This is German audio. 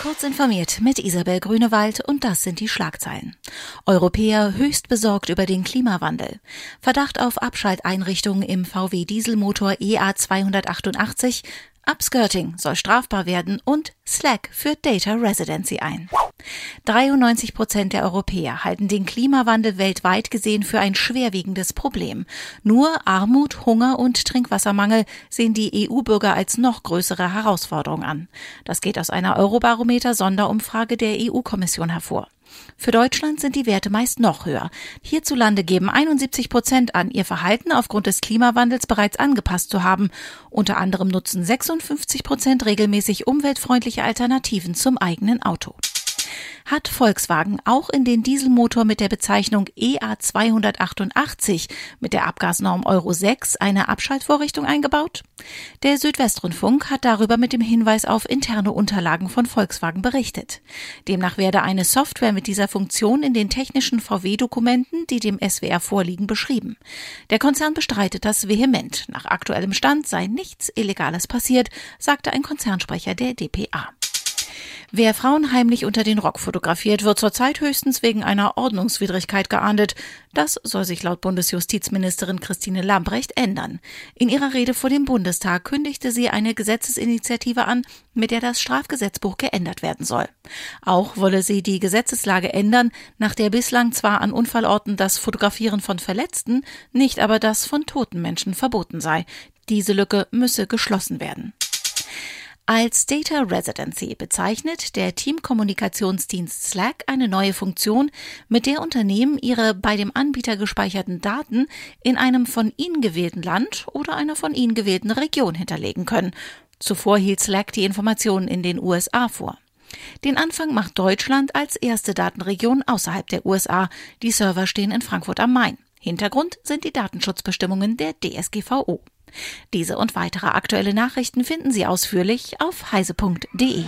Kurz informiert mit Isabel Grünewald und das sind die Schlagzeilen. Europäer höchst besorgt über den Klimawandel. Verdacht auf Abschalteinrichtungen im VW Dieselmotor EA 288 Upskirting soll strafbar werden und Slack führt Data Residency ein. 93 Prozent der Europäer halten den Klimawandel weltweit gesehen für ein schwerwiegendes Problem. Nur Armut, Hunger und Trinkwassermangel sehen die EU-Bürger als noch größere Herausforderung an. Das geht aus einer Eurobarometer-Sonderumfrage der EU-Kommission hervor. Für Deutschland sind die Werte meist noch höher. Hierzulande geben 71 Prozent an, ihr Verhalten aufgrund des Klimawandels bereits angepasst zu haben. Unter anderem nutzen 56 Prozent regelmäßig umweltfreundliche Alternativen zum eigenen Auto hat Volkswagen auch in den Dieselmotor mit der Bezeichnung EA288 mit der Abgasnorm Euro 6 eine Abschaltvorrichtung eingebaut? Der Südwestrundfunk hat darüber mit dem Hinweis auf interne Unterlagen von Volkswagen berichtet. Demnach werde eine Software mit dieser Funktion in den technischen VW-Dokumenten, die dem SWR vorliegen, beschrieben. Der Konzern bestreitet das vehement. Nach aktuellem Stand sei nichts Illegales passiert, sagte ein Konzernsprecher der DPA. Wer Frauen heimlich unter den Rock fotografiert, wird zurzeit höchstens wegen einer Ordnungswidrigkeit geahndet. Das soll sich laut Bundesjustizministerin Christine Lambrecht ändern. In ihrer Rede vor dem Bundestag kündigte sie eine Gesetzesinitiative an, mit der das Strafgesetzbuch geändert werden soll. Auch wolle sie die Gesetzeslage ändern, nach der bislang zwar an Unfallorten das Fotografieren von Verletzten, nicht aber das von toten Menschen verboten sei. Diese Lücke müsse geschlossen werden. Als Data Residency bezeichnet der Teamkommunikationsdienst Slack eine neue Funktion, mit der Unternehmen ihre bei dem Anbieter gespeicherten Daten in einem von ihnen gewählten Land oder einer von ihnen gewählten Region hinterlegen können. Zuvor hielt Slack die Informationen in den USA vor. Den Anfang macht Deutschland als erste Datenregion außerhalb der USA. Die Server stehen in Frankfurt am Main. Hintergrund sind die Datenschutzbestimmungen der DSGVO. Diese und weitere aktuelle Nachrichten finden Sie ausführlich auf heise.de.